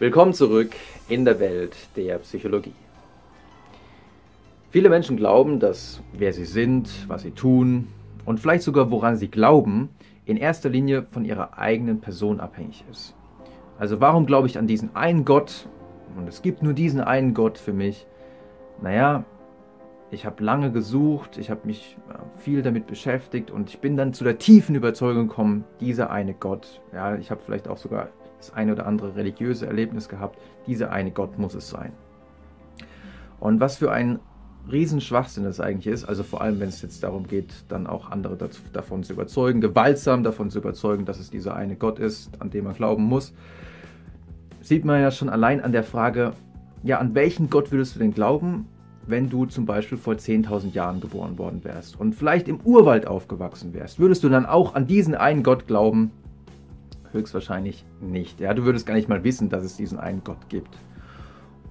Willkommen zurück in der Welt der Psychologie. Viele Menschen glauben, dass wer sie sind, was sie tun und vielleicht sogar woran sie glauben, in erster Linie von ihrer eigenen Person abhängig ist. Also warum glaube ich an diesen einen Gott und es gibt nur diesen einen Gott für mich? Naja, ich habe lange gesucht, ich habe mich viel damit beschäftigt und ich bin dann zu der tiefen Überzeugung gekommen, dieser eine Gott, ja, ich habe vielleicht auch sogar das eine oder andere religiöse Erlebnis gehabt, dieser eine Gott muss es sein. Und was für ein Riesenschwachsinn das eigentlich ist, also vor allem wenn es jetzt darum geht, dann auch andere dazu, davon zu überzeugen, gewaltsam davon zu überzeugen, dass es dieser eine Gott ist, an den man glauben muss, sieht man ja schon allein an der Frage, ja, an welchen Gott würdest du denn glauben, wenn du zum Beispiel vor 10.000 Jahren geboren worden wärst und vielleicht im Urwald aufgewachsen wärst? Würdest du dann auch an diesen einen Gott glauben? Höchstwahrscheinlich nicht. Ja, du würdest gar nicht mal wissen, dass es diesen einen Gott gibt.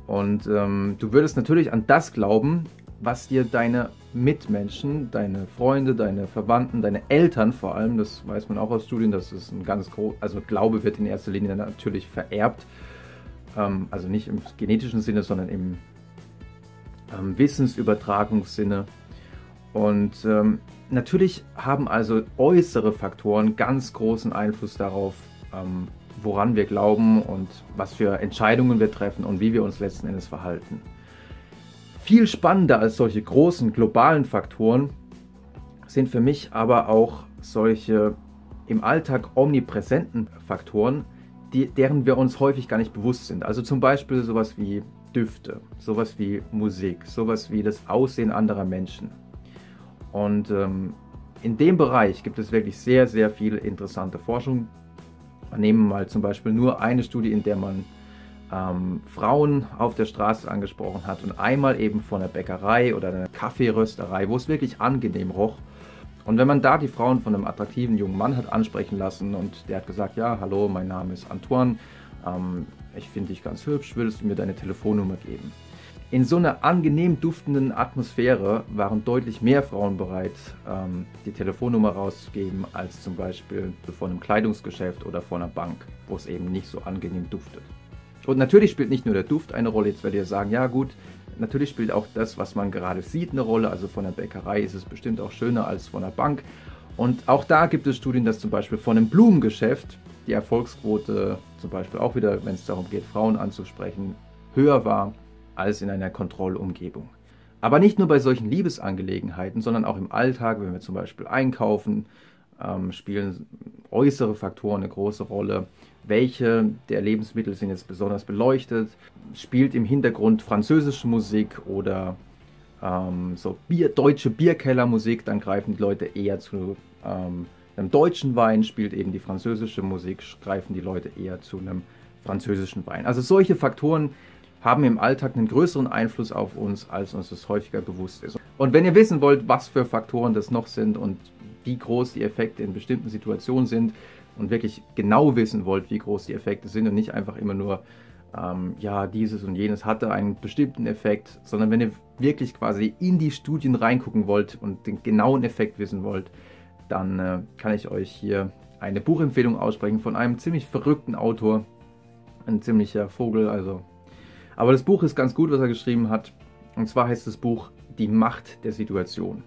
Und ähm, du würdest natürlich an das glauben, was dir deine Mitmenschen, deine Freunde, deine Verwandten, deine Eltern vor allem, das weiß man auch aus Studien, dass es ein ganz groß, also Glaube wird in erster Linie natürlich vererbt, ähm, also nicht im genetischen Sinne, sondern im ähm, Wissensübertragungssinne. Und ähm, natürlich haben also äußere Faktoren ganz großen Einfluss darauf, ähm, woran wir glauben und was für Entscheidungen wir treffen und wie wir uns letzten Endes verhalten. Viel spannender als solche großen globalen Faktoren sind für mich aber auch solche im Alltag omnipräsenten Faktoren, die, deren wir uns häufig gar nicht bewusst sind. Also zum Beispiel sowas wie Düfte, sowas wie Musik, sowas wie das Aussehen anderer Menschen. Und ähm, in dem Bereich gibt es wirklich sehr, sehr viel interessante Forschung. Nehmen mal zum Beispiel nur eine Studie, in der man ähm, Frauen auf der Straße angesprochen hat und einmal eben von einer Bäckerei oder einer Kaffeerösterei, wo es wirklich angenehm roch. Und wenn man da die Frauen von einem attraktiven jungen Mann hat ansprechen lassen und der hat gesagt, ja, hallo, mein Name ist Antoine, ähm, ich finde dich ganz hübsch, würdest du mir deine Telefonnummer geben? In so einer angenehm duftenden Atmosphäre waren deutlich mehr Frauen bereit, ähm, die Telefonnummer rauszugeben, als zum Beispiel vor einem Kleidungsgeschäft oder vor einer Bank, wo es eben nicht so angenehm duftet. Und natürlich spielt nicht nur der Duft eine Rolle. Jetzt werdet ihr sagen, ja gut, natürlich spielt auch das, was man gerade sieht, eine Rolle. Also von der Bäckerei ist es bestimmt auch schöner als von der Bank. Und auch da gibt es Studien, dass zum Beispiel von einem Blumengeschäft die Erfolgsquote zum Beispiel auch wieder, wenn es darum geht, Frauen anzusprechen, höher war als in einer Kontrollumgebung. Aber nicht nur bei solchen Liebesangelegenheiten, sondern auch im Alltag, wenn wir zum Beispiel einkaufen, ähm, spielen äußere Faktoren eine große Rolle. Welche der Lebensmittel sind jetzt besonders beleuchtet? Spielt im Hintergrund französische Musik oder ähm, so Bier, deutsche Bierkellermusik, dann greifen die Leute eher zu ähm, einem deutschen Wein, spielt eben die französische Musik, greifen die Leute eher zu einem französischen Wein. Also solche Faktoren haben im Alltag einen größeren Einfluss auf uns, als uns das häufiger bewusst ist. Und wenn ihr wissen wollt, was für Faktoren das noch sind und wie groß die Effekte in bestimmten Situationen sind und wirklich genau wissen wollt, wie groß die Effekte sind und nicht einfach immer nur, ähm, ja, dieses und jenes hatte einen bestimmten Effekt, sondern wenn ihr wirklich quasi in die Studien reingucken wollt und den genauen Effekt wissen wollt, dann äh, kann ich euch hier eine Buchempfehlung aussprechen von einem ziemlich verrückten Autor, ein ziemlicher Vogel, also. Aber das Buch ist ganz gut, was er geschrieben hat. Und zwar heißt das Buch Die Macht der Situation.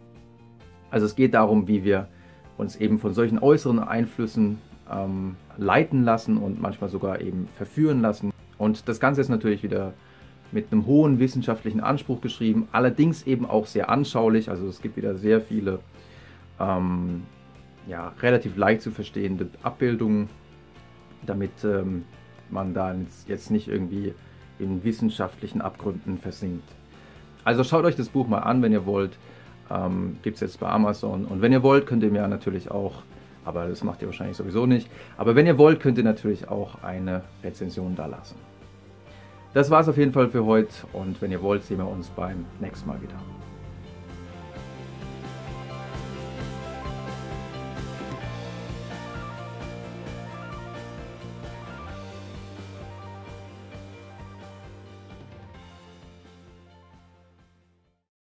Also es geht darum, wie wir uns eben von solchen äußeren Einflüssen ähm, leiten lassen und manchmal sogar eben verführen lassen. Und das Ganze ist natürlich wieder mit einem hohen wissenschaftlichen Anspruch geschrieben, allerdings eben auch sehr anschaulich. Also es gibt wieder sehr viele ähm, ja, relativ leicht zu verstehende Abbildungen, damit ähm, man da jetzt nicht irgendwie in wissenschaftlichen Abgründen versinkt. Also schaut euch das Buch mal an, wenn ihr wollt. Ähm, Gibt es jetzt bei Amazon. Und wenn ihr wollt, könnt ihr mir natürlich auch, aber das macht ihr wahrscheinlich sowieso nicht, aber wenn ihr wollt, könnt ihr natürlich auch eine Rezension da lassen. Das war es auf jeden Fall für heute und wenn ihr wollt, sehen wir uns beim nächsten Mal wieder.